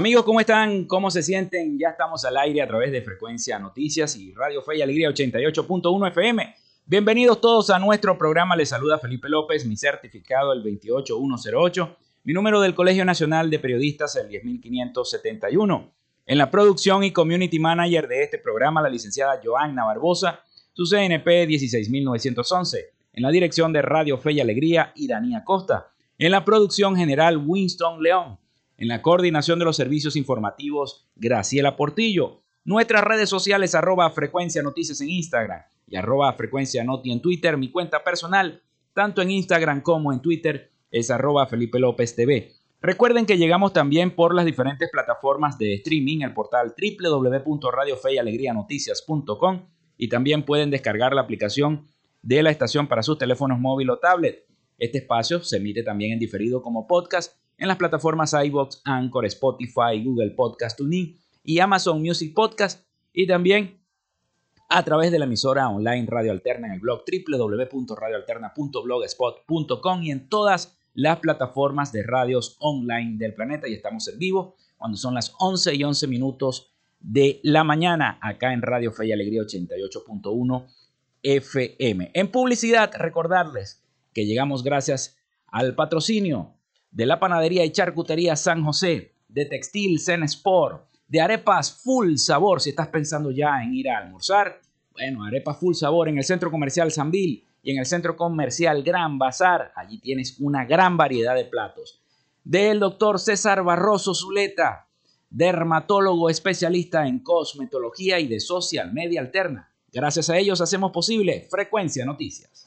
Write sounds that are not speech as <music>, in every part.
Amigos, ¿cómo están? ¿Cómo se sienten? Ya estamos al aire a través de Frecuencia Noticias y Radio Fe y Alegría 88.1 FM. Bienvenidos todos a nuestro programa. Les saluda Felipe López, mi certificado el 28108, mi número del Colegio Nacional de Periodistas el 10571. En la producción y community manager de este programa, la licenciada Joanna Barbosa, su CNP 16911. En la dirección de Radio Fe y Alegría, Iranía Costa. En la producción general, Winston León. En la coordinación de los servicios informativos, Graciela Portillo. Nuestras redes sociales, arroba frecuencia noticias en Instagram y arroba frecuencia en Twitter. Mi cuenta personal, tanto en Instagram como en Twitter, es arroba Felipe López TV. Recuerden que llegamos también por las diferentes plataformas de streaming, el portal www.radiofeyalegrianoticias.com y también pueden descargar la aplicación de la estación para sus teléfonos móvil o tablet. Este espacio se emite también en diferido como podcast en las plataformas iBox, Anchor, Spotify, Google Podcast Tuning y Amazon Music Podcast y también a través de la emisora online Radio Alterna en el blog www.radioalterna.blogspot.com y en todas las plataformas de radios online del planeta y estamos en vivo cuando son las 11 y 11 minutos de la mañana acá en Radio Fe y Alegría 88.1 FM. En publicidad, recordarles que llegamos gracias al patrocinio de la panadería y charcutería San José, de Textil Zen Sport, de arepas full sabor. Si estás pensando ya en ir a almorzar, bueno, arepas full sabor en el centro comercial Sanvil y en el centro comercial Gran Bazar. Allí tienes una gran variedad de platos. Del doctor César Barroso Zuleta, dermatólogo especialista en cosmetología y de social media alterna. Gracias a ellos hacemos posible Frecuencia Noticias.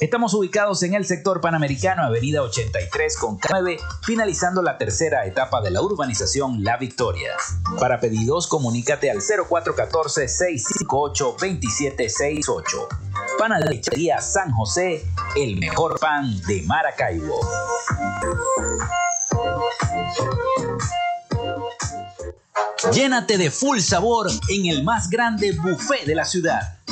Estamos ubicados en el sector panamericano, Avenida 83 con 9, finalizando la tercera etapa de la urbanización La Victoria. Para pedidos, comunícate al 0414-658-2768. Panadería San José, el mejor pan de Maracaibo. Llénate de full sabor en el más grande buffet de la ciudad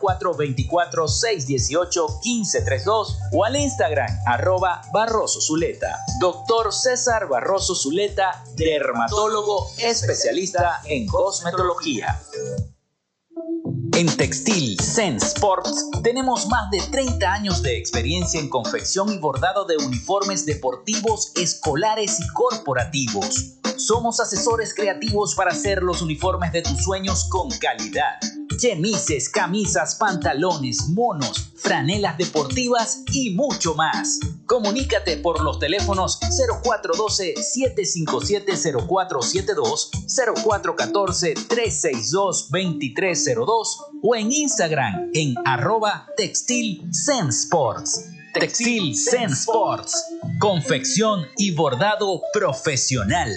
0424 618 1532 o al Instagram arroba Barroso Zuleta. Doctor César Barroso Zuleta, dermatólogo especialista en cosmetología. En Textil Sense Sports tenemos más de 30 años de experiencia en confección y bordado de uniformes deportivos, escolares y corporativos. Somos asesores creativos para hacer los uniformes de tus sueños con calidad chemises, camisas, pantalones, monos, franelas deportivas y mucho más. Comunícate por los teléfonos 0412-757-0472, 0414-362-2302 o en Instagram en arroba textil. Textil Zen Sports. Confección y bordado profesional.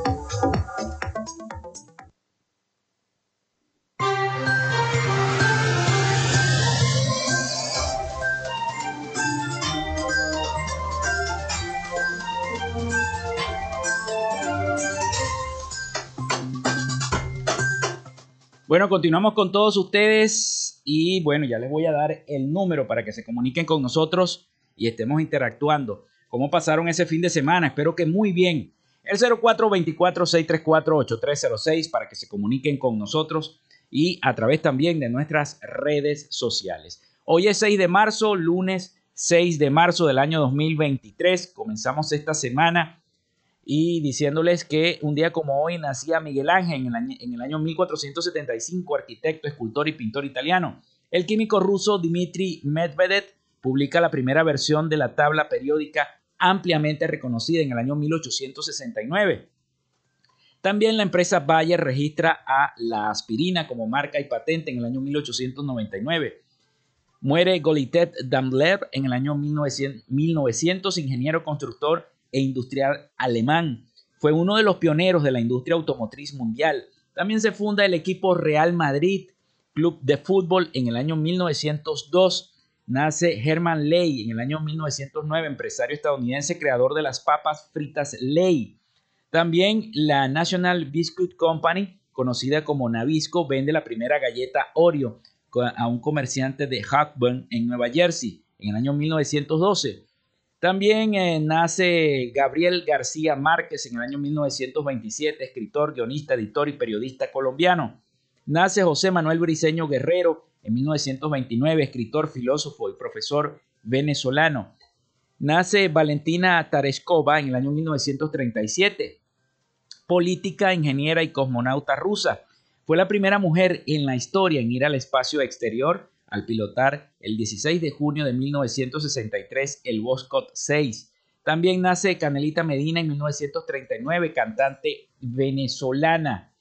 Bueno, continuamos con todos ustedes y bueno, ya les voy a dar el número para que se comuniquen con nosotros y estemos interactuando. ¿Cómo pasaron ese fin de semana? Espero que muy bien. El 0424-634-8306 para que se comuniquen con nosotros y a través también de nuestras redes sociales. Hoy es 6 de marzo, lunes 6 de marzo del año 2023. Comenzamos esta semana y diciéndoles que un día como hoy nacía Miguel Ángel en el, año, 1475, arquitecto, escultor y pintor italiano. El químico ruso Dmitry Medvedev publica la primera versión de la tabla periódica ampliamente reconocida en el año 1869. También la empresa Bayer registra a la aspirina como marca y patente en el año 1899. Muere Golitet Daimler en el año 1900, 1900 ingeniero constructor e industrial alemán. Fue uno de los pioneros de la industria automotriz mundial. También se funda el equipo Real Madrid, club de fútbol, en el año 1902. Nace Herman Ley en el año 1909, empresario estadounidense, creador de las papas fritas Ley. También la National Biscuit Company, conocida como Nabisco, vende la primera galleta Oreo a un comerciante de Hackburn en Nueva Jersey en el año 1912. También eh, nace Gabriel García Márquez en el año 1927, escritor, guionista, editor y periodista colombiano. Nace José Manuel Briceño Guerrero en 1929, escritor, filósofo y profesor venezolano. Nace Valentina Tarescova en el año 1937, política, ingeniera y cosmonauta rusa. Fue la primera mujer en la historia en ir al espacio exterior al pilotar el 16 de junio de 1963 el Voskhod 6. También nace Canelita Medina en 1939, cantante venezolana.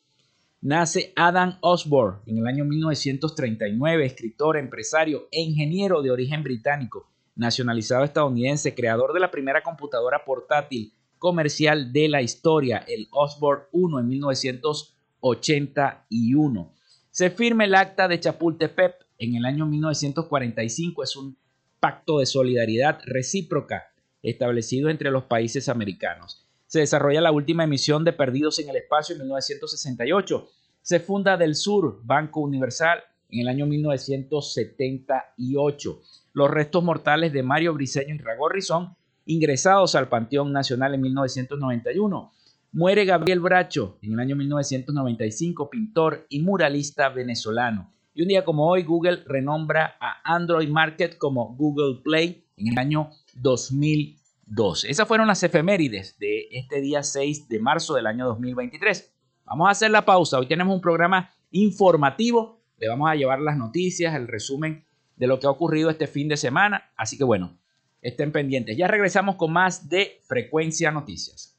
Nace Adam Osborne en el año 1939, escritor, empresario e ingeniero de origen británico, nacionalizado estadounidense, creador de la primera computadora portátil comercial de la historia, el Osborne 1 en 1981. Se firma el acta de Chapultepec en el año 1945 es un pacto de solidaridad recíproca establecido entre los países americanos. Se desarrolla la última emisión de Perdidos en el Espacio en 1968. Se funda Del Sur, Banco Universal, en el año 1978. Los restos mortales de Mario Briceño y Ragorri son ingresados al Panteón Nacional en 1991. Muere Gabriel Bracho en el año 1995, pintor y muralista venezolano. Y un día como hoy, Google renombra a Android Market como Google Play en el año 2012. Esas fueron las efemérides de este día 6 de marzo del año 2023. Vamos a hacer la pausa. Hoy tenemos un programa informativo. Le vamos a llevar las noticias, el resumen de lo que ha ocurrido este fin de semana. Así que bueno, estén pendientes. Ya regresamos con más de Frecuencia Noticias.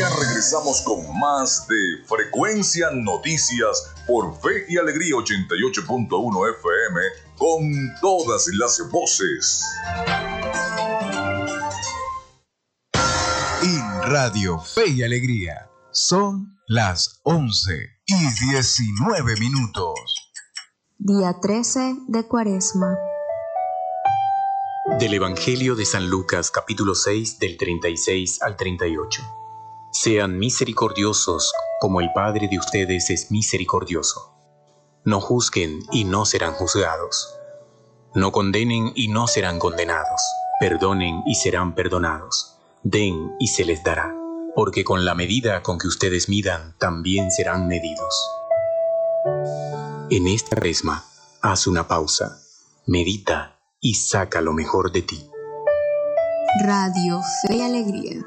Ya regresamos con más de Frecuencia Noticias por Fe y Alegría 88.1 FM con todas las voces. En Radio Fe y Alegría son las 11 y 19 minutos. Día 13 de Cuaresma. Del Evangelio de San Lucas capítulo 6 del 36 al 38. Sean misericordiosos como el Padre de ustedes es misericordioso. No juzguen y no serán juzgados. No condenen y no serán condenados. Perdonen y serán perdonados. Den y se les dará. porque con la medida con que ustedes midan, también serán medidos. En esta resma, haz una pausa, medita y saca lo mejor de ti. Radio Fe y Alegría.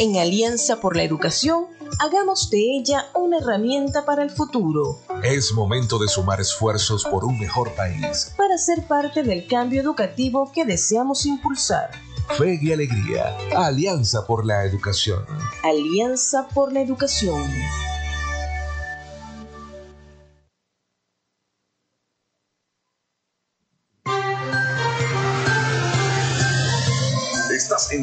En Alianza por la Educación, hagamos de ella una herramienta para el futuro. Es momento de sumar esfuerzos por un mejor país. Para ser parte del cambio educativo que deseamos impulsar. Fe y alegría. Alianza por la educación. Alianza por la Educación.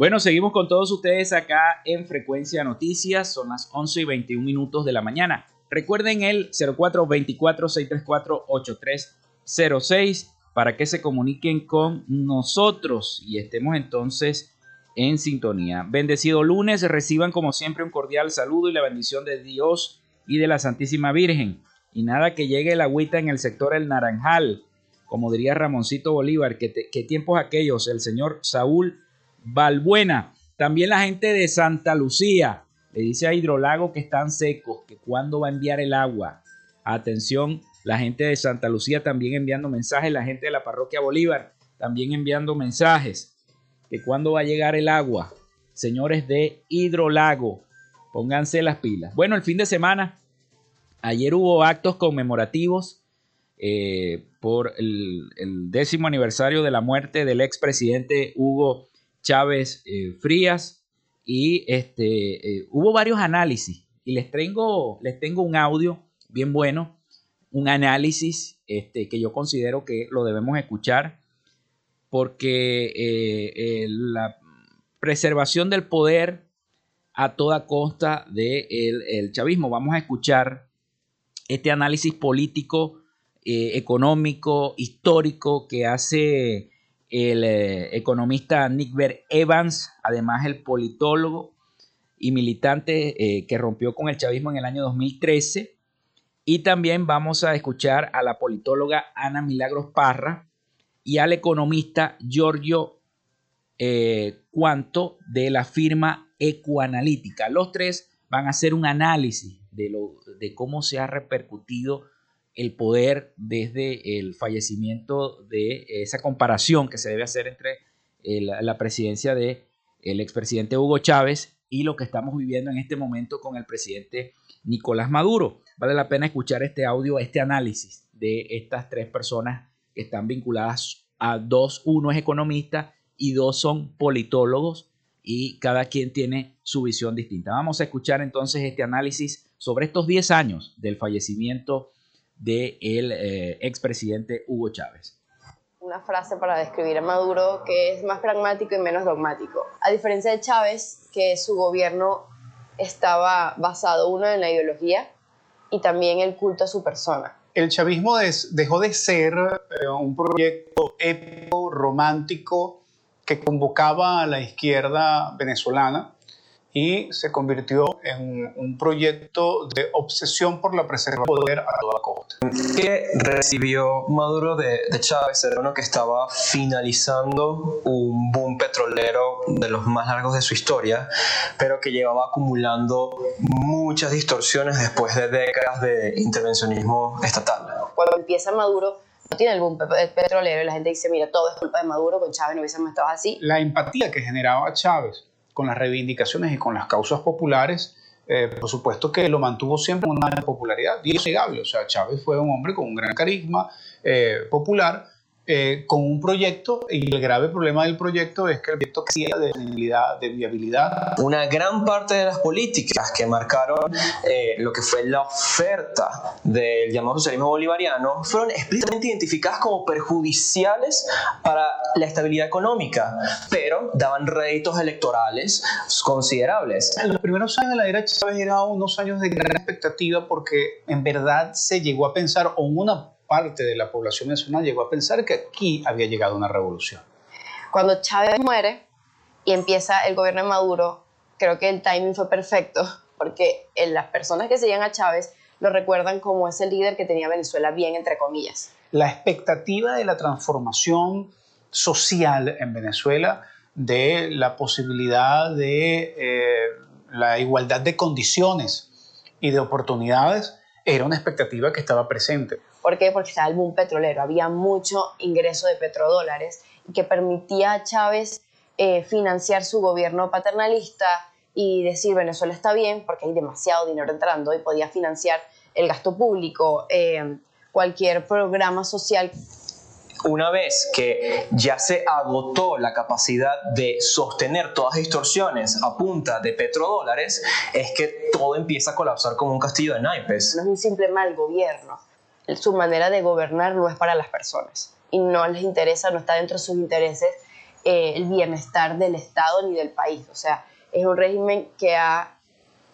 Bueno, seguimos con todos ustedes acá en Frecuencia Noticias. Son las 11 y 21 minutos de la mañana. Recuerden el 0424-634-8306 para que se comuniquen con nosotros y estemos entonces en sintonía. Bendecido lunes, reciban como siempre un cordial saludo y la bendición de Dios y de la Santísima Virgen. Y nada que llegue el agüita en el sector El Naranjal, como diría Ramoncito Bolívar, que, que tiempos aquellos, el señor Saúl Balbuena. También la gente de Santa Lucía le dice a Hidrolago que están secos, que cuándo va a enviar el agua. Atención, la gente de Santa Lucía también enviando mensajes, la gente de la parroquia Bolívar también enviando mensajes, que cuándo va a llegar el agua. Señores de Hidrolago, pónganse las pilas. Bueno, el fin de semana, ayer hubo actos conmemorativos eh, por el, el décimo aniversario de la muerte del expresidente Hugo Chávez eh, Frías y este, eh, hubo varios análisis y les tengo, les tengo un audio bien bueno, un análisis este, que yo considero que lo debemos escuchar porque eh, la preservación del poder a toda costa del el chavismo. Vamos a escuchar este análisis político, económico, histórico que hace el eh, economista Nick Ver Evans, además el politólogo y militante eh, que rompió con el chavismo en el año 2013. Y también vamos a escuchar a la politóloga Ana Milagros Parra y al economista Giorgio eh, Cuanto de la firma Ecoanalítica. Los tres van a hacer un análisis de, lo, de cómo se ha repercutido el poder desde el fallecimiento de esa comparación que se debe hacer entre la presidencia de el expresidente Hugo Chávez y lo que estamos viviendo en este momento con el presidente Nicolás Maduro. Vale la pena escuchar este audio, este análisis de estas tres personas que están vinculadas a dos, uno es economista y dos son politólogos y cada quien tiene su visión distinta. Vamos a escuchar entonces este análisis sobre estos 10 años del fallecimiento del de eh, expresidente Hugo Chávez. Una frase para describir a Maduro que es más pragmático y menos dogmático. A diferencia de Chávez, que su gobierno estaba basado uno en la ideología y también el culto a su persona. El chavismo dejó de ser eh, un proyecto épico, romántico, que convocaba a la izquierda venezolana y se convirtió en un proyecto de obsesión por la preservación del poder a toda costa. ¿Qué recibió Maduro de, de, Chávez? Era uno que estaba finalizando un boom petrolero de los más largos de su historia, pero que llevaba acumulando muchas distorsiones después de décadas de intervencionismo estatal. Cuando empieza Maduro, no tiene el boom petrolero y la gente dice, mira, todo es culpa de Maduro, con Chávez no hubiésemos estado así. La empatía que generaba Chávez con las reivindicaciones y con las causas populares, eh, por supuesto que lo mantuvo siempre en una popularidad. Y es o sea, Chávez fue un hombre con un gran carisma eh, popular eh, con un proyecto y el grave problema del proyecto es que el proyecto carecía de viabilidad, de viabilidad. Una gran parte de las políticas que marcaron eh, lo que fue la oferta del llamado socialismo bolivariano fueron explícitamente identificadas como perjudiciales para la estabilidad económica, pero daban réditos electorales considerables. En los primeros años de la era Chávez eran unos años de gran expectativa porque en verdad se llegó a pensar, o una parte de la población venezolana llegó a pensar que aquí había llegado una revolución. Cuando Chávez muere y empieza el gobierno de Maduro, creo que el timing fue perfecto, porque las personas que seguían a Chávez lo recuerdan como ese líder que tenía Venezuela bien, entre comillas. La expectativa de la transformación social en Venezuela, de la posibilidad de eh, la igualdad de condiciones y de oportunidades, era una expectativa que estaba presente. ¿Por qué? Porque estaba el boom petrolero, había mucho ingreso de petrodólares que permitía a Chávez eh, financiar su gobierno paternalista y decir Venezuela está bien porque hay demasiado dinero entrando y podía financiar el gasto público, eh, cualquier programa social. Una vez que ya se agotó la capacidad de sostener todas las distorsiones a punta de petrodólares, es que todo empieza a colapsar como un castillo de naipes. No es un simple mal gobierno, su manera de gobernar no es para las personas y no les interesa, no está dentro de sus intereses eh, el bienestar del Estado ni del país. O sea, es un régimen que ha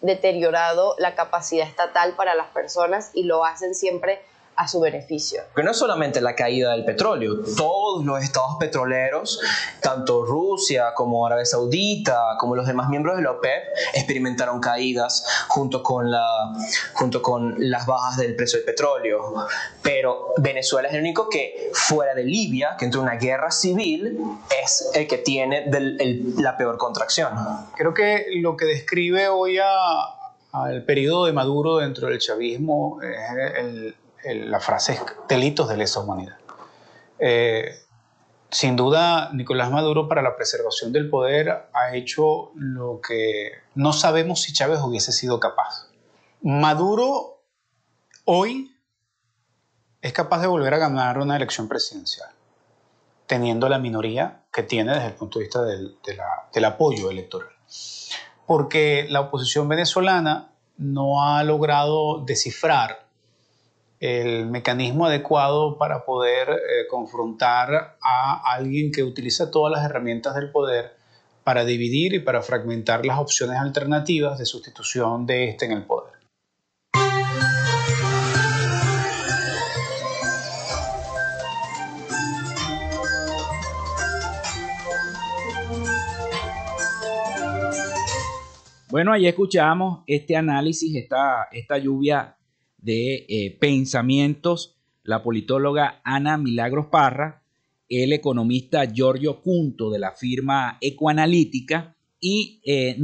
deteriorado la capacidad estatal para las personas y lo hacen siempre a su beneficio. Que no es solamente la caída del petróleo, todos los estados petroleros, tanto Rusia como Arabia Saudita, como los demás miembros de la OPEP, experimentaron caídas junto con, la, junto con las bajas del precio del petróleo. Pero Venezuela es el único que, fuera de Libia, que entró en una guerra civil, es el que tiene la peor contracción. Creo que lo que describe hoy al periodo de Maduro dentro del chavismo es el la frase es delitos de lesa humanidad. Eh, sin duda, Nicolás Maduro para la preservación del poder ha hecho lo que no sabemos si Chávez hubiese sido capaz. Maduro hoy es capaz de volver a ganar una elección presidencial, teniendo la minoría que tiene desde el punto de vista del, del apoyo electoral. Porque la oposición venezolana no ha logrado descifrar el mecanismo adecuado para poder eh, confrontar a alguien que utiliza todas las herramientas del poder para dividir y para fragmentar las opciones alternativas de sustitución de este en el poder. Bueno, ahí escuchamos este análisis, esta, esta lluvia de eh, pensamientos, la politóloga Ana Milagros Parra, el economista Giorgio Cunto de la firma Ecoanalítica y eh,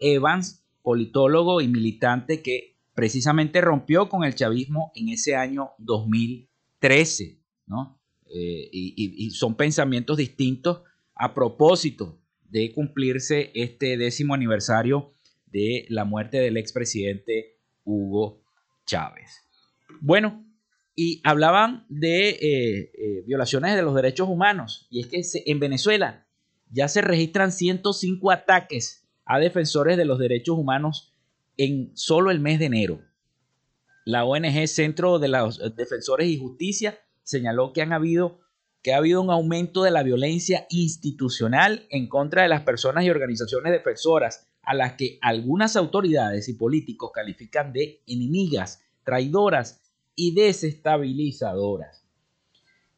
Evans, politólogo y militante que precisamente rompió con el chavismo en ese año 2013, ¿no? Eh, y, son pensamientos distintos a propósito de cumplirse este décimo aniversario de la muerte del expresidente Hugo Chávez. Bueno, y hablaban de eh, eh, violaciones de los derechos humanos. Y es que en Venezuela ya se registran 105 ataques a defensores de los derechos humanos en solo el mes de enero. La ONG Centro de los Defensores y Justicia señaló que, han habido, que ha habido un aumento de la violencia institucional en contra de las personas y organizaciones defensoras a las que algunas autoridades y políticos califican de enemigas, traidoras y desestabilizadoras.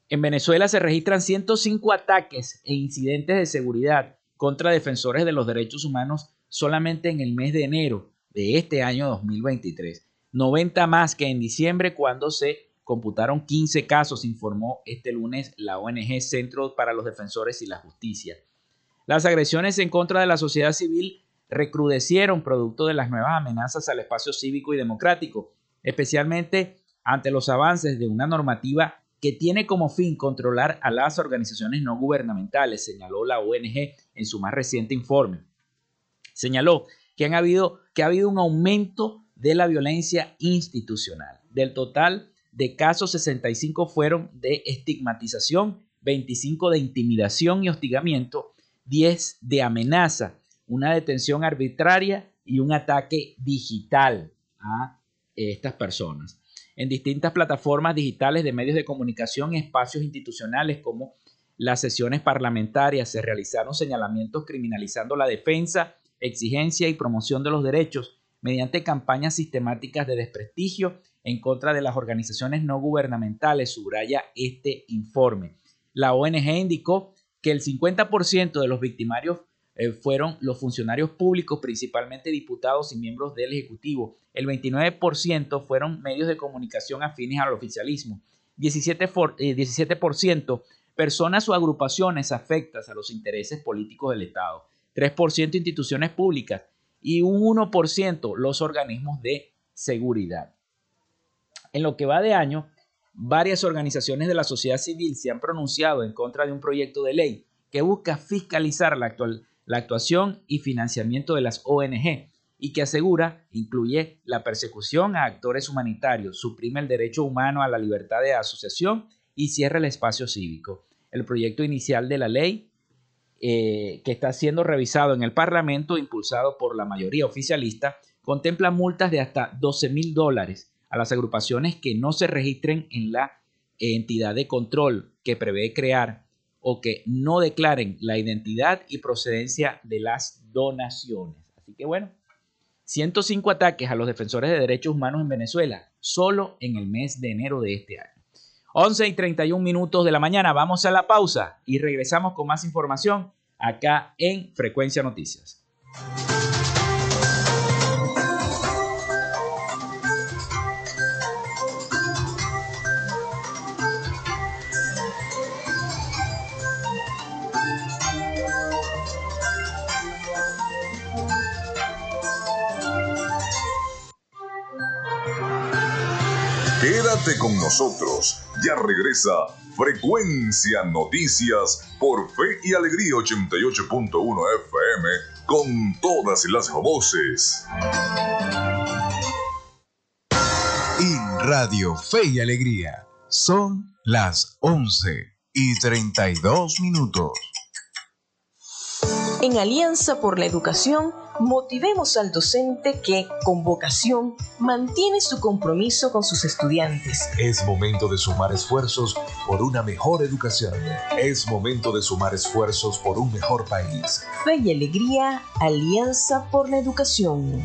En Venezuela se registran 105 ataques e incidentes de seguridad contra defensores de los derechos humanos solamente en el mes de enero de este año 2023. 90 más que en diciembre cuando se computaron 15 casos, informó este lunes la ONG Centro para los Defensores y la Justicia. Las agresiones en contra de la sociedad civil recrudecieron producto de las nuevas amenazas al espacio cívico y democrático, especialmente ante los avances de una normativa que tiene como fin controlar a las organizaciones no gubernamentales, señaló la ONG en su más reciente informe. Señaló que, han habido, que ha habido un aumento de la violencia institucional. Del total de casos, 65 fueron de estigmatización, 25 de intimidación y hostigamiento, 10 de amenaza, una detención arbitraria y un ataque digital a estas personas. En distintas plataformas digitales de medios de comunicación y espacios institucionales como las sesiones parlamentarias se realizaron señalamientos criminalizando la defensa, exigencia y promoción de los derechos mediante campañas sistemáticas de desprestigio en contra de las organizaciones no gubernamentales, subraya este informe. La ONG indicó que el 50% de los victimarios eh, fueron los funcionarios públicos, principalmente diputados y miembros del Ejecutivo. El 29% fueron medios de comunicación afines al oficialismo. 17%, 17 personas o agrupaciones afectas a los intereses políticos del Estado. 3% instituciones públicas y un 1% los organismos de seguridad. En lo que va de año, varias organizaciones de la sociedad civil se han pronunciado en contra de un proyecto de ley que busca fiscalizar la, actual, la actuación y financiamiento de las ONG y que asegura incluye la persecución a actores humanitarios, suprime el derecho humano a la libertad de asociación y cierra el espacio cívico. El proyecto inicial de la ley, eh, que está siendo revisado en el Parlamento, impulsado por la mayoría oficialista, contempla multas de hasta 12 mil dólares a las agrupaciones que no se registren en la entidad de control que prevé crear o que no declaren la identidad y procedencia de las donaciones. Así que bueno, 105 ataques a los defensores de derechos humanos en Venezuela, solo en el mes de enero de este año. 11 y 31 minutos de la mañana, vamos a la pausa y regresamos con más información acá en Frecuencia Noticias. Quédate con nosotros. Ya regresa Frecuencia Noticias por Fe y Alegría 88.1 FM con todas las voces. En Radio Fe y Alegría son las 11 y 32 minutos. En Alianza por la Educación, motivemos al docente que, con vocación, mantiene su compromiso con sus estudiantes. Es momento de sumar esfuerzos por una mejor educación. Es momento de sumar esfuerzos por un mejor país. Fe y Alegría, Alianza por la Educación.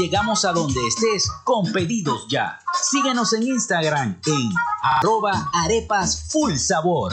llegamos a donde estés con pedidos ya. Síguenos en Instagram en arroba arepas full sabor.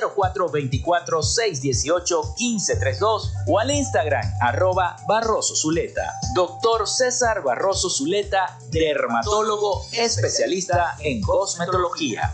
618 1532 o al Instagram arroba Barroso Zuleta. Doctor César Barroso Zuleta, dermatólogo especialista en cosmetología.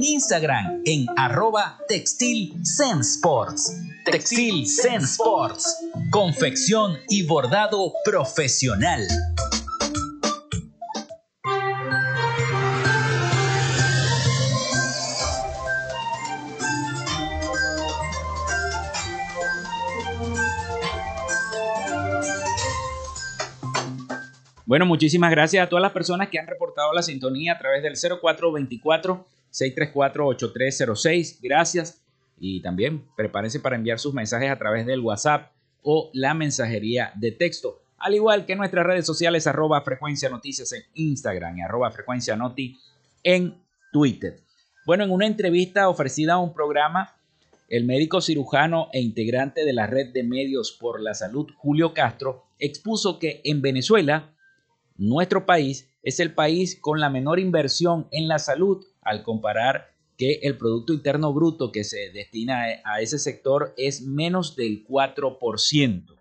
Instagram en arroba Textil Sports. Textil Sports. Confección y bordado profesional. Bueno, muchísimas gracias a todas las personas que han reportado la sintonía a través del 0424-634-8306. Gracias. Y también prepárense para enviar sus mensajes a través del WhatsApp o la mensajería de texto. Al igual que nuestras redes sociales, arroba frecuencia noticias en Instagram y arroba frecuencia noti en Twitter. Bueno, en una entrevista ofrecida a un programa, el médico cirujano e integrante de la red de medios por la salud, Julio Castro, expuso que en Venezuela nuestro país es el país con la menor inversión en la salud al comparar que el Producto Interno Bruto que se destina a ese sector es menos del 4%.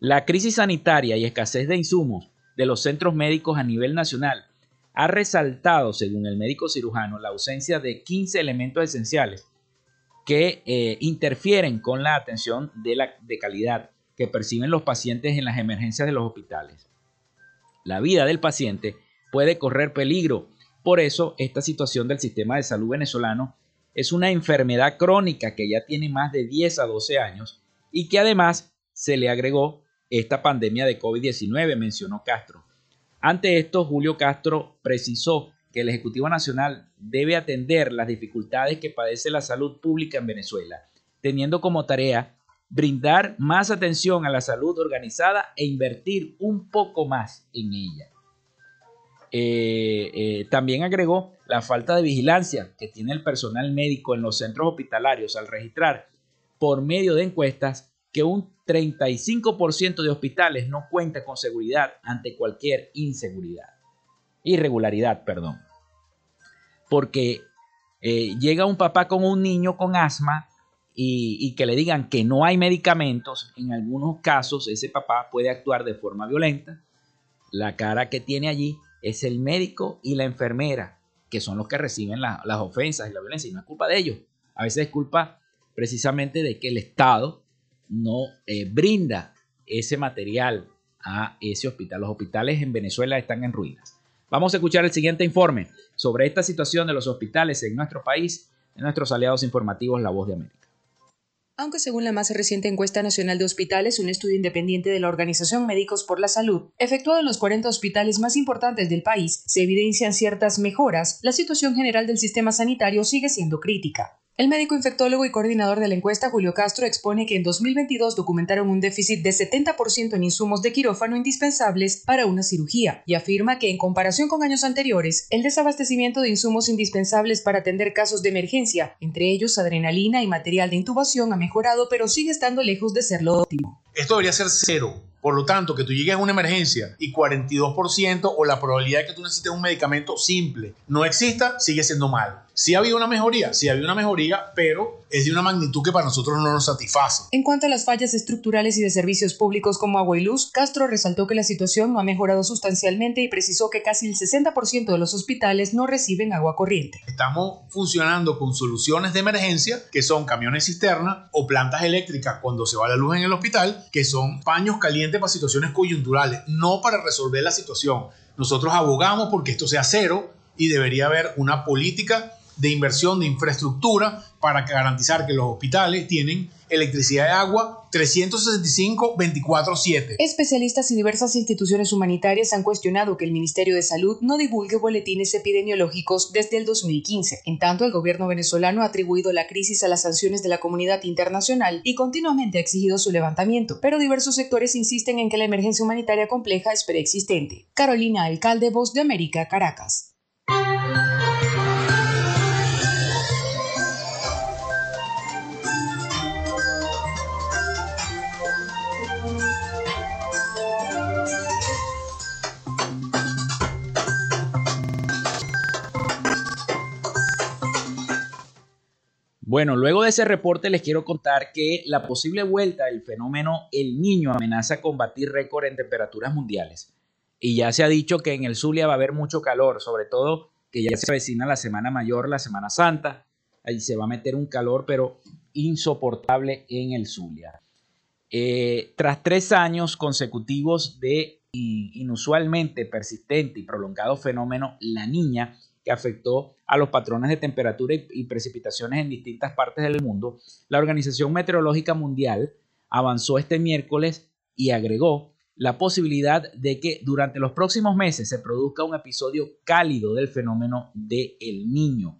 La crisis sanitaria y escasez de insumos de los centros médicos a nivel nacional ha resaltado, según el médico cirujano, la ausencia de 15 elementos esenciales que eh, interfieren con la atención de, la, de calidad que perciben los pacientes en las emergencias de los hospitales la vida del paciente puede correr peligro. Por eso, esta situación del sistema de salud venezolano es una enfermedad crónica que ya tiene más de 10 a 12 años y que además se le agregó esta pandemia de COVID-19, mencionó Castro. Ante esto, Julio Castro precisó que el Ejecutivo Nacional debe atender las dificultades que padece la salud pública en Venezuela, teniendo como tarea brindar más atención a la salud organizada e invertir un poco más en ella. Eh, eh, también agregó la falta de vigilancia que tiene el personal médico en los centros hospitalarios al registrar por medio de encuestas que un 35% de hospitales no cuenta con seguridad ante cualquier inseguridad. Irregularidad, perdón. Porque eh, llega un papá con un niño con asma y, que le digan que no hay medicamentos, en algunos casos ese papá puede actuar de forma violenta. La cara que tiene allí es el médico y la enfermera, que son los que reciben las ofensas y la violencia, y no es culpa de ellos. A veces es culpa precisamente de que el Estado no eh, brinda ese material a ese hospital. Los hospitales en Venezuela están en ruinas. Vamos a escuchar el siguiente informe sobre esta situación de los hospitales en nuestro país de nuestros aliados informativos La Voz de América. Aunque según la más reciente encuesta nacional de hospitales, un estudio independiente de la Organización Médicos por la Salud, efectuado en los 40 hospitales más importantes del país, se evidencian ciertas mejoras, la situación general del sistema sanitario sigue siendo crítica. El médico infectólogo y coordinador de la encuesta, Julio Castro, expone que en 2022 documentaron un déficit de 70% en insumos de quirófano indispensables para una cirugía y afirma que en comparación con años anteriores, el desabastecimiento de insumos indispensables para atender casos de emergencia, entre ellos adrenalina y material de intubación, ha mejorado pero sigue estando lejos de ser lo óptimo. Esto debería ser cero Por lo tanto, que tú llegues a una emergencia y 42% o la probabilidad de que tú necesites un medicamento simple no exista, sigue siendo mal. Sí había una mejoría, sí había una mejoría, pero es de una magnitud que para nosotros no nos satisface. En cuanto a las fallas estructurales y de servicios públicos como agua y luz, Castro resaltó que la situación no ha mejorado sustancialmente y precisó que casi el 60% de los hospitales no reciben agua corriente. Estamos funcionando con soluciones de emergencia, que son camiones cisterna o plantas eléctricas cuando se va la luz en el hospital, que son paños calientes para situaciones coyunturales, no para resolver la situación. Nosotros abogamos porque esto sea cero y debería haber una política de inversión de infraestructura para garantizar que los hospitales tienen electricidad y agua 365-24-7. Especialistas y diversas instituciones humanitarias han cuestionado que el Ministerio de Salud no divulgue boletines epidemiológicos desde el 2015. En tanto, el gobierno venezolano ha atribuido la crisis a las sanciones de la comunidad internacional y continuamente ha exigido su levantamiento, pero diversos sectores insisten en que la emergencia humanitaria compleja es preexistente. Carolina Alcalde, Voz de América, Caracas. Bueno, luego de ese reporte les quiero contar que la posible vuelta del fenómeno El Niño amenaza combatir récord en temperaturas mundiales. Y ya se ha dicho que en el Zulia va a haber mucho calor, sobre todo que ya se avecina la Semana Mayor, la Semana Santa. Ahí se va a meter un calor, pero insoportable en el Zulia. Eh, tras tres años consecutivos de inusualmente persistente y prolongado fenómeno La Niña, que afectó a los patrones de temperatura y, precipitaciones en distintas partes del mundo, la Organización Meteorológica Mundial avanzó este miércoles y agregó la posibilidad de que durante los próximos meses se produzca un episodio cálido del fenómeno de El Niño.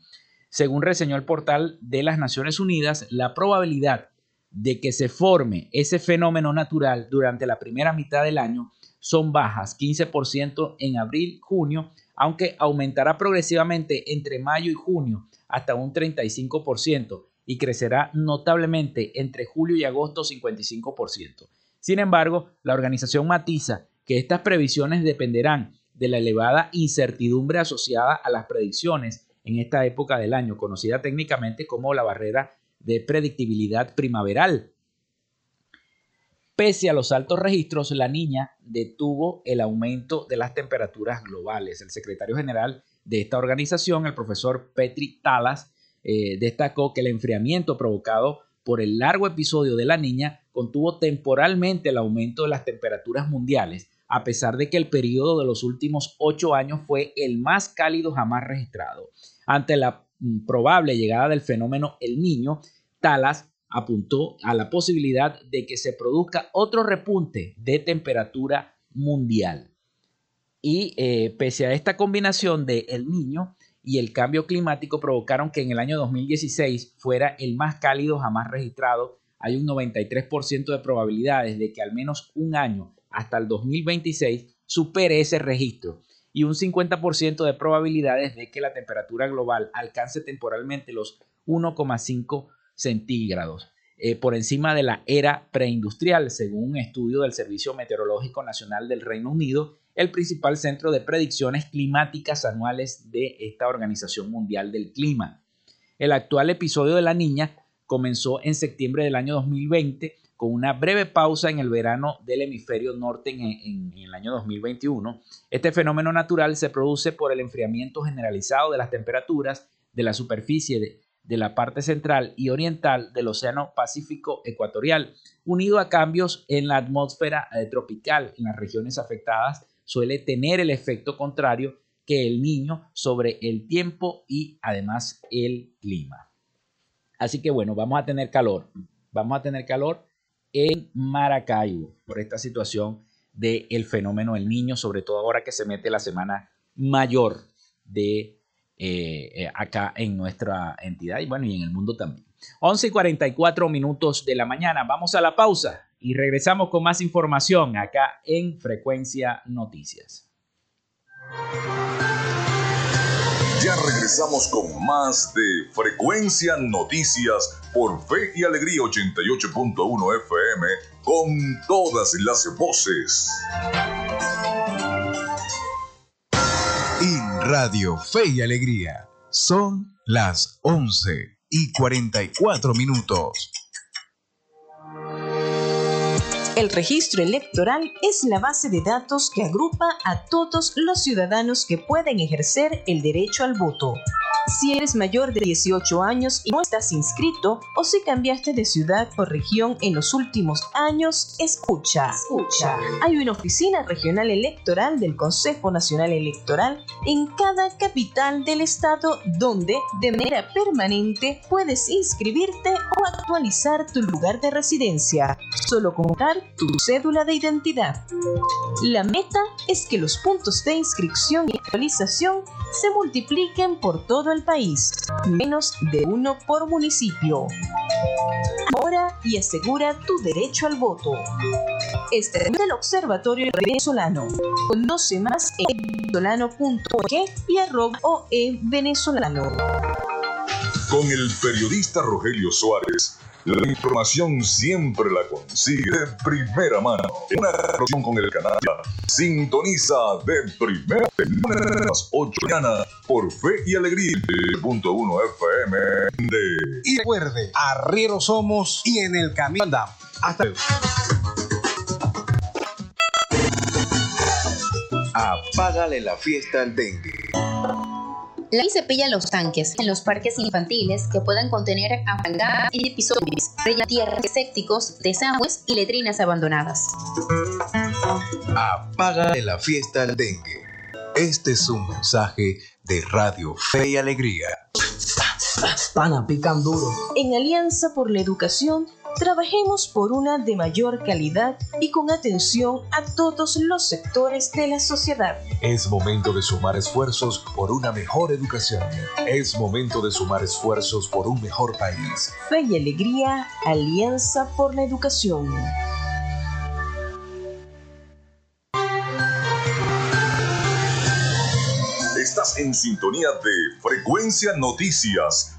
Según reseñó el portal de las Naciones Unidas, la probabilidad de que se forme ese fenómeno natural durante la primera mitad del año son bajas, 15% en abril, junio aunque aumentará progresivamente entre mayo y junio hasta un 35% y crecerá notablemente entre julio y agosto 55%. Sin embargo, la organización matiza que estas previsiones dependerán de la elevada incertidumbre asociada a las predicciones en esta época del año, conocida técnicamente como la barrera de predictibilidad primaveral, Pese a los altos registros, la niña detuvo el aumento de las temperaturas globales. El secretario general de esta organización, el profesor Petri Talas, eh, destacó que el enfriamiento provocado por el largo episodio de la niña contuvo temporalmente el aumento de las temperaturas mundiales, a pesar de que el periodo de los últimos ocho años fue el más cálido jamás registrado. Ante la mm, probable llegada del fenómeno El Niño, Talas apuntó a la posibilidad de que se produzca otro repunte de temperatura mundial. Y eh, pese a esta combinación de El Niño y el cambio climático provocaron que en el año 2016 fuera el más cálido jamás registrado, hay un 93% de probabilidades de que al menos un año hasta el 2026 supere ese registro y un 50% de probabilidades de que la temperatura global alcance temporalmente los 1,5 centígrados, eh, por encima de la era preindustrial, según un estudio del Servicio Meteorológico Nacional del Reino Unido, el principal centro de predicciones climáticas anuales de esta Organización Mundial del Clima. El actual episodio de la niña comenzó en septiembre del año 2020 con una breve pausa en el verano del hemisferio norte en, en, el año 2021. Este fenómeno natural se produce por el enfriamiento generalizado de las temperaturas de la superficie de, de la parte central y oriental del Océano Pacífico Ecuatorial, unido a cambios en la atmósfera eh, tropical en las regiones afectadas, suele tener el efecto contrario que el niño sobre el tiempo y además el clima. Así que bueno, vamos a tener calor. Vamos a tener calor en Maracaibo por esta situación del fenómeno del niño, sobre todo ahora que se mete la semana mayor de eh, eh, acá en nuestra entidad y bueno, y en el mundo también. 11 y 44 minutos de la mañana. Vamos a la pausa y regresamos con más información acá en Frecuencia Noticias. Ya regresamos con más de Frecuencia Noticias por Fe y Alegría 88.1 FM con todas las voces. Radio Fe y Alegría son las 11 y 44 minutos. El registro electoral es la base de datos que agrupa a todos los ciudadanos que pueden ejercer el derecho al voto. Si eres mayor de 18 años y no estás inscrito o si cambiaste de ciudad o región en los últimos años, escucha. Escucha. Hay una oficina regional electoral del Consejo Nacional Electoral en cada capital del estado donde de manera permanente puedes inscribirte o actualizar tu lugar de residencia. Solo con tu cédula de identidad. La meta es que los puntos de inscripción y actualización se multipliquen por todo el país, menos de uno por municipio. Ahora y asegura tu derecho al voto. Este es el Observatorio Venezolano. Conoce más en venezolano.org y arroba OE venezolano. Con el periodista Rogelio Suárez la información siempre la consigue de primera mano. Una relación con el canal. Sintoniza de primera a las 8 de la mañana por Fe y Alegría. Punto 1 FM de... Y recuerde, arrieros somos y en el camino andamos. Hasta luego. Apágale la fiesta al dengue. La y cepilla los tanques en los parques infantiles que puedan contener apagada y episodios, tierras sépticos, desagües y letrinas abandonadas. Apágale la fiesta al dengue. Este es un mensaje de Radio Fe y Alegría. Pana, pican duro. En Alianza por la Educación Trabajemos por una de mayor calidad y con atención a todos los sectores de la sociedad. Es momento de sumar esfuerzos por una mejor educación. Es momento de sumar esfuerzos por un mejor país. Fe y alegría, Alianza por la Educación. Estás en sintonía de Frecuencia Noticias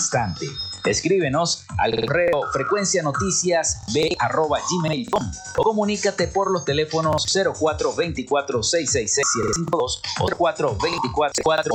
instante. Escríbenos al correo frecuencia noticias b@gmail.com o comunícate por los teléfonos 0424 666 752 o 0424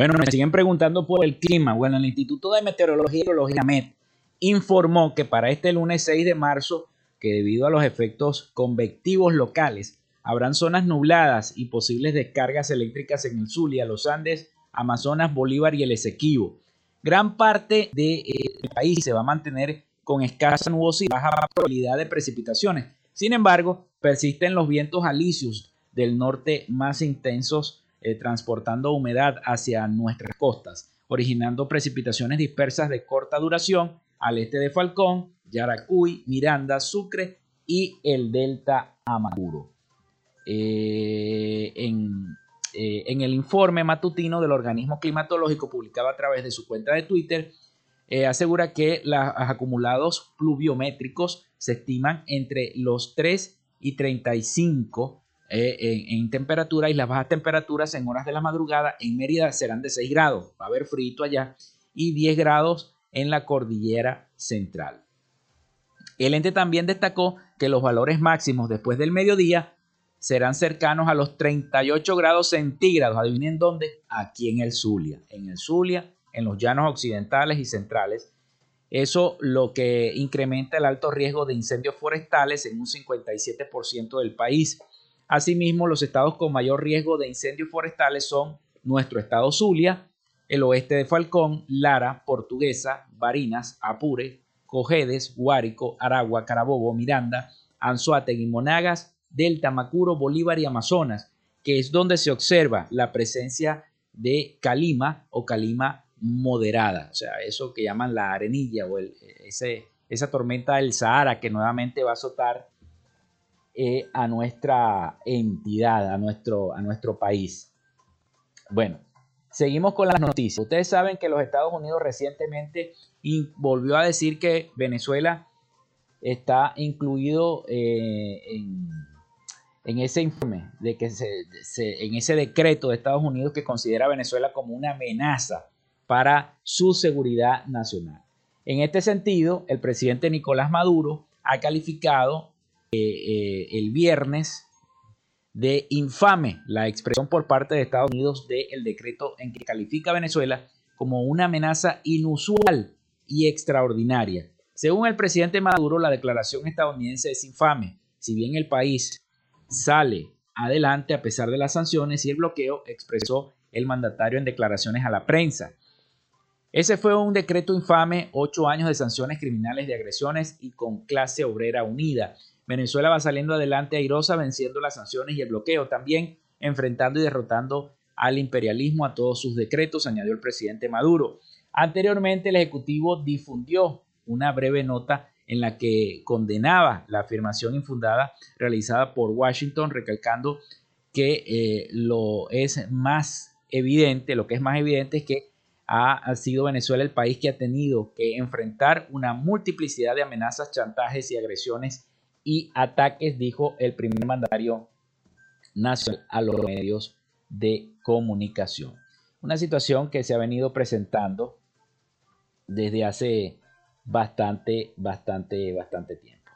Bueno, me siguen preguntando por el clima. Bueno, el Instituto de Meteorología y Hidrología MET informó que para este lunes 6 de marzo, que debido a los efectos convectivos locales, habrán zonas nubladas y posibles descargas eléctricas en el Zulia, los Andes, Amazonas, Bolívar y el Esequibo. Gran parte del país se va a mantener con escasa nubosidad y baja probabilidad de precipitaciones. Sin embargo, persisten los vientos alisios del norte más intensos eh, transportando humedad hacia nuestras costas, originando precipitaciones dispersas de corta duración al este de Falcón, Yaracuy, Miranda, Sucre y el Delta Amaduro. Eh, en, eh, en, el informe matutino del organismo climatológico publicado a través de su cuenta de Twitter, asegura que los acumulados pluviométricos se estiman entre los 3 y 35 eh, en, en, temperatura y las bajas temperaturas en horas de la madrugada en Mérida serán de 6 grados, va a haber frío allá, y 10 grados en la cordillera central. El ente también destacó que los valores máximos después del mediodía serán cercanos a los 38 grados centígrados. Adivinen dónde? Aquí en el Zulia. En el Zulia, en los llanos occidentales y centrales. Eso lo que incrementa el alto riesgo de incendios forestales en un 57% del país. Asimismo, los estados con mayor riesgo de incendios forestales son nuestro estado Zulia, el oeste de Falcón, Lara, Portuguesa, Barinas, Apure, Cojedes, Guárico, Aragua, Carabobo, Miranda, Anzuategui, Monagas, Delta, Macuro, Bolívar y Amazonas, que es donde se observa la presencia de calima o calima moderada, o sea, eso que llaman la arenilla o ese, esa tormenta del Sahara que nuevamente va a azotar eh, a nuestra entidad, a nuestro, a nuestro país. Bueno, seguimos con las noticias. Ustedes saben que los Estados Unidos recientemente volvió a decir que Venezuela está incluido eh, en en ese informe, de que se, en ese decreto de Estados Unidos que considera a Venezuela como una amenaza para su seguridad nacional. En este sentido, el presidente Nicolás Maduro ha calificado eh, el viernes de infame la expresión por parte de Estados Unidos del decreto en que califica a Venezuela como una amenaza inusual y extraordinaria. Según el presidente Maduro, la declaración estadounidense es infame. Si bien el país sale adelante a pesar de las sanciones y el bloqueo, expresó el mandatario en declaraciones a la prensa. Ese fue un decreto infame, ocho años de sanciones criminales de agresiones y con clase obrera unida. Venezuela va saliendo adelante airosa, venciendo las sanciones y el bloqueo, también enfrentando y derrotando al imperialismo a todos sus decretos, añadió el presidente Maduro. Anteriormente, el Ejecutivo difundió una breve nota en la que condenaba la afirmación infundada realizada por Washington, recalcando que eh, lo es más evidente, lo que es más evidente es que ha, sido Venezuela el país que ha tenido que enfrentar una multiplicidad de amenazas, chantajes y agresiones y ataques, dijo el primer mandatario nacional a los medios de comunicación. Una situación que se ha venido presentando desde hace bastante, bastante, bastante tiempo.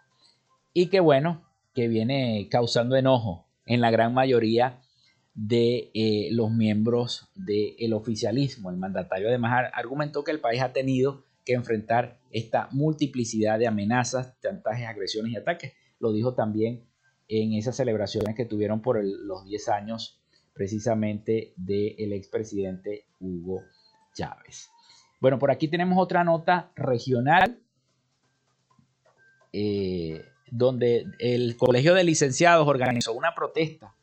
Y que bueno, que viene causando enojo en la gran mayoría de eh, los miembros del oficialismo. El mandatario además argumentó que el país ha tenido que enfrentar esta multiplicidad de amenazas, chantajes, agresiones y ataques. Lo dijo también en esas celebraciones que tuvieron por los 10 años precisamente del expresidente Hugo Chávez. Bueno, por aquí tenemos otra nota regional eh, donde el Colegio de Licenciados organizó una protesta.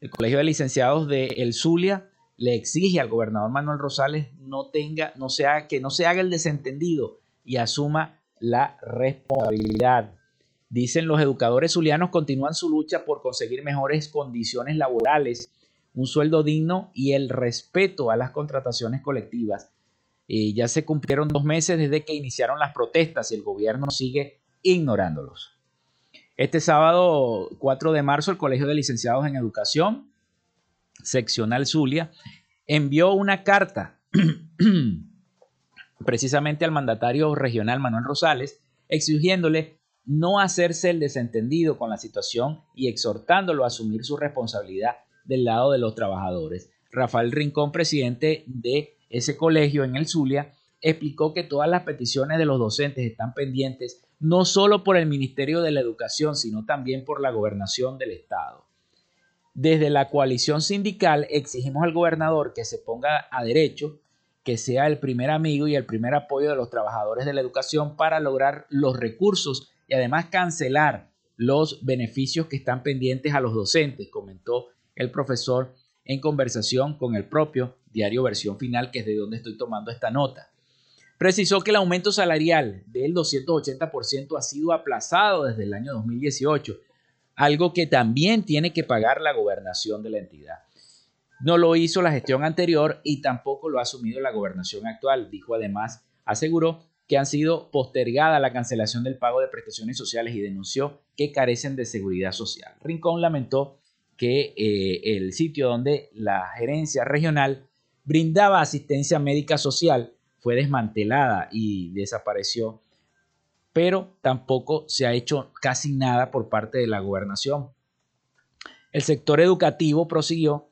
El Colegio de Licenciados de El Zulia le exige al gobernador Manuel Rosales no tenga, no sea, que no se haga el desentendido y asuma la responsabilidad. Dicen los educadores zulianos continúan su lucha por conseguir mejores condiciones laborales, un sueldo digno y el respeto a las contrataciones colectivas ya se cumplieron dos meses desde que iniciaron las protestas y el gobierno sigue ignorándolos. Este sábado 4 de marzo, el Colegio de Licenciados en Educación, seccional Zulia, envió una carta <clears throat> precisamente al mandatario regional Manuel Rosales, exigiéndole no hacerse el desentendido con la situación y exhortándolo a asumir su responsabilidad del lado de los trabajadores. Rafael Rincón, presidente de ese colegio en el Zulia, explicó que todas las peticiones de los docentes están pendientes no solo por el Ministerio de la Educación, sino también por la gobernación del Estado. Desde la coalición sindical exigimos al gobernador que se ponga a derecho, que sea el primer amigo y el primer apoyo de los trabajadores de la educación para lograr los recursos y además cancelar los beneficios que están pendientes a los docentes, comentó el profesor en conversación con el propio diario versión final, que es de donde estoy tomando esta nota. Precisó que el aumento salarial del 280% ha sido aplazado desde el año 2018, algo que también tiene que pagar la gobernación de la entidad. No lo hizo la gestión anterior y tampoco lo ha asumido la gobernación actual, dijo además, aseguró que han sido postergada la cancelación del pago de prestaciones sociales y denunció que carecen de seguridad social. Rincón lamentó que eh, el sitio donde la gerencia regional brindaba asistencia médica social fue desmantelada y desapareció, pero tampoco se ha hecho casi nada por parte de la gobernación. El sector educativo prosiguió,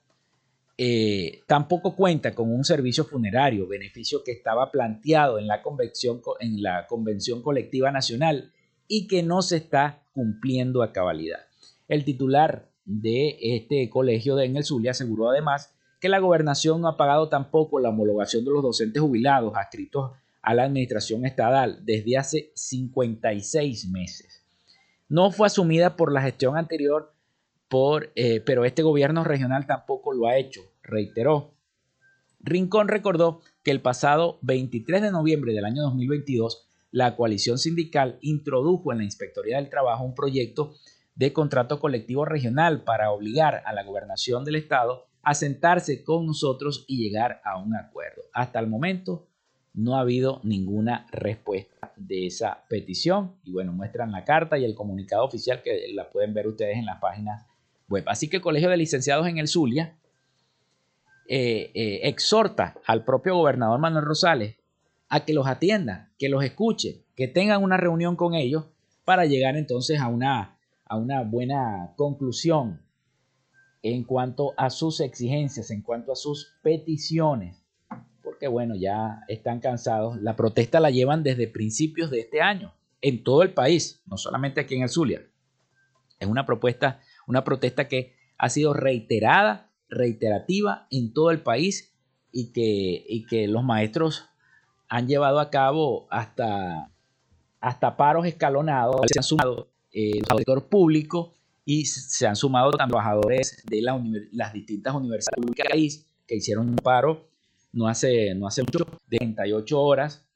eh, tampoco cuenta con un servicio funerario, beneficio que estaba planteado en la, convención, en la Convención Colectiva Nacional y que no se está cumpliendo a cabalidad. El titular de este colegio de en el Zulia aseguró además que la gobernación no ha pagado tampoco la homologación de los docentes jubilados adscritos a la administración estatal desde hace 56 meses. No fue asumida por la gestión anterior, por, eh, pero este gobierno regional tampoco lo ha hecho, reiteró. Rincón recordó que el pasado 23 de noviembre del año 2022, la coalición sindical introdujo en la Inspectoría del Trabajo un proyecto de contrato colectivo regional para obligar a la gobernación del estado a sentarse con nosotros y llegar a un acuerdo. Hasta el momento no ha habido ninguna respuesta de esa petición y bueno, muestran la carta y el comunicado oficial que la pueden ver ustedes en las páginas web. Así que el Colegio de Licenciados en el Zulia eh, eh, exhorta al propio gobernador Manuel Rosales a que los atienda, que los escuche, que tengan una reunión con ellos para llegar entonces a una, a una buena conclusión en cuanto a sus exigencias, en cuanto a sus peticiones, porque bueno, ya están cansados. La protesta la llevan desde principios de este año, en todo el país, no solamente aquí en el Zulia. Es una propuesta, una protesta que ha sido reiterada, reiterativa en todo el país y que, y que los maestros han llevado a cabo hasta, hasta paros escalonados, se han sumado eh, el sector público y se han sumado trabajadores de las distintas universidades públicas país que hicieron un paro no hace, no hace mucho, de 38 horas,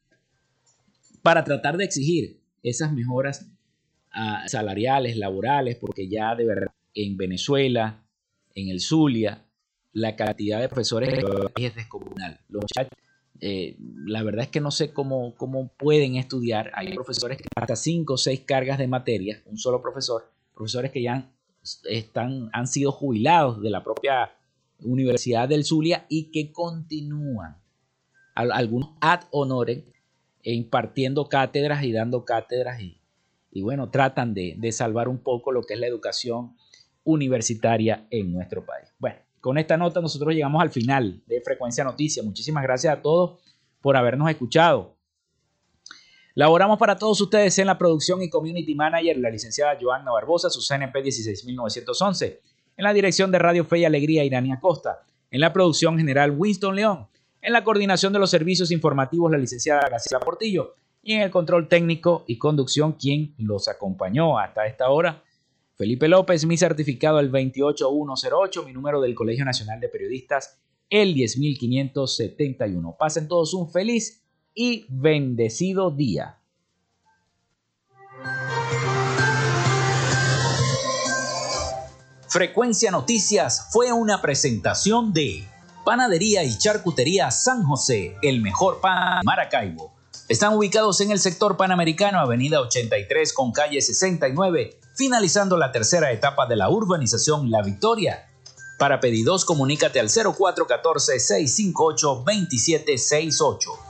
para tratar de exigir esas mejoras ah, salariales, laborales, porque ya de verdad en Venezuela, en el Zulia, la cantidad de profesores es descomunal. Los eh, la verdad es que no sé cómo, cómo pueden estudiar. Hay profesores que hasta 5 o 6 cargas de materia, un solo profesor, profesores que ya están, han sido jubilados de la propia Universidad del Zulia y que continúan, algunos ad honorem, impartiendo cátedras y dando cátedras y, y bueno, tratan de, de, salvar un poco lo que es la educación universitaria en nuestro país. Bueno, con esta nota nosotros llegamos al final de Frecuencia Noticias. Muchísimas gracias a todos por habernos escuchado. Laboramos para todos ustedes en la producción y community manager, la licenciada Joanna Barbosa, su CNP 16911. En la dirección de Radio Fe y Alegría, Irania Costa. En la producción general, Winston León. En la coordinación de los servicios informativos, la licenciada Graciela Portillo. Y en el control técnico y conducción, quien los acompañó hasta esta hora, Felipe López, mi certificado el 28108, mi número del Colegio Nacional de Periodistas el 10571. Pasen todos un feliz y bendecido día. Frecuencia Noticias fue una presentación de Panadería y Charcutería San José, el mejor pan Maracaibo. Están ubicados en el sector panamericano, avenida 83 con calle 69, finalizando la tercera etapa de la urbanización La Victoria. Para pedidos, comunícate al 0414-658-2768.